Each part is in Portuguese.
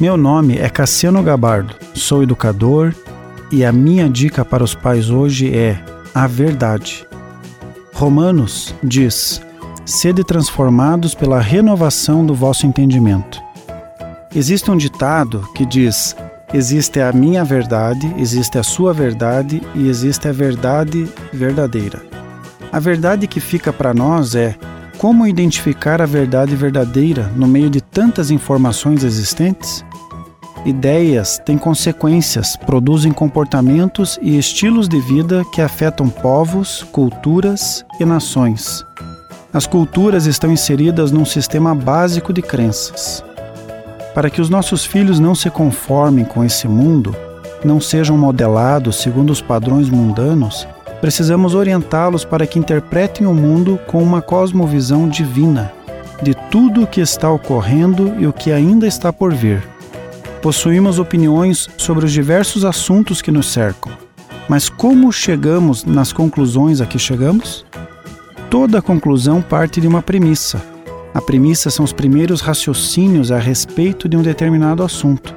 Meu nome é Cassiano Gabardo, sou educador e a minha dica para os pais hoje é a verdade. Romanos diz: Sede transformados pela renovação do vosso entendimento. Existe um ditado que diz: Existe a minha verdade, existe a sua verdade e existe a verdade verdadeira. A verdade que fica para nós é como identificar a verdade verdadeira no meio de tantas informações existentes? Ideias têm consequências, produzem comportamentos e estilos de vida que afetam povos, culturas e nações. As culturas estão inseridas num sistema básico de crenças. Para que os nossos filhos não se conformem com esse mundo, não sejam modelados segundo os padrões mundanos, precisamos orientá-los para que interpretem o mundo com uma cosmovisão divina, de tudo o que está ocorrendo e o que ainda está por vir. Possuímos opiniões sobre os diversos assuntos que nos cercam, mas como chegamos nas conclusões a que chegamos? Toda conclusão parte de uma premissa. A premissa são os primeiros raciocínios a respeito de um determinado assunto.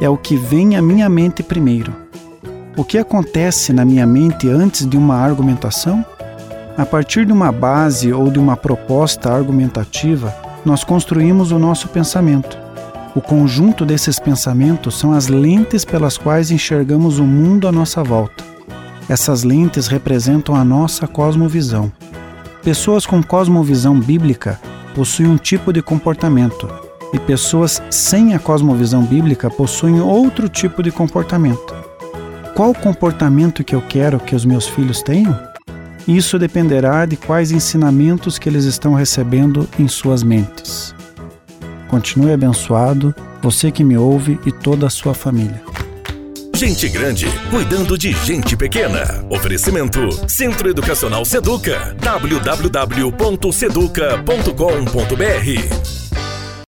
É o que vem à minha mente primeiro. O que acontece na minha mente antes de uma argumentação? A partir de uma base ou de uma proposta argumentativa, nós construímos o nosso pensamento. O conjunto desses pensamentos são as lentes pelas quais enxergamos o mundo à nossa volta. Essas lentes representam a nossa cosmovisão. Pessoas com cosmovisão bíblica possuem um tipo de comportamento, e pessoas sem a cosmovisão bíblica possuem outro tipo de comportamento. Qual comportamento que eu quero que os meus filhos tenham? Isso dependerá de quais ensinamentos que eles estão recebendo em suas mentes. Continue abençoado, você que me ouve e toda a sua família. Gente grande cuidando de gente pequena. Oferecimento Centro Educacional Seduca. www.seduca.com.br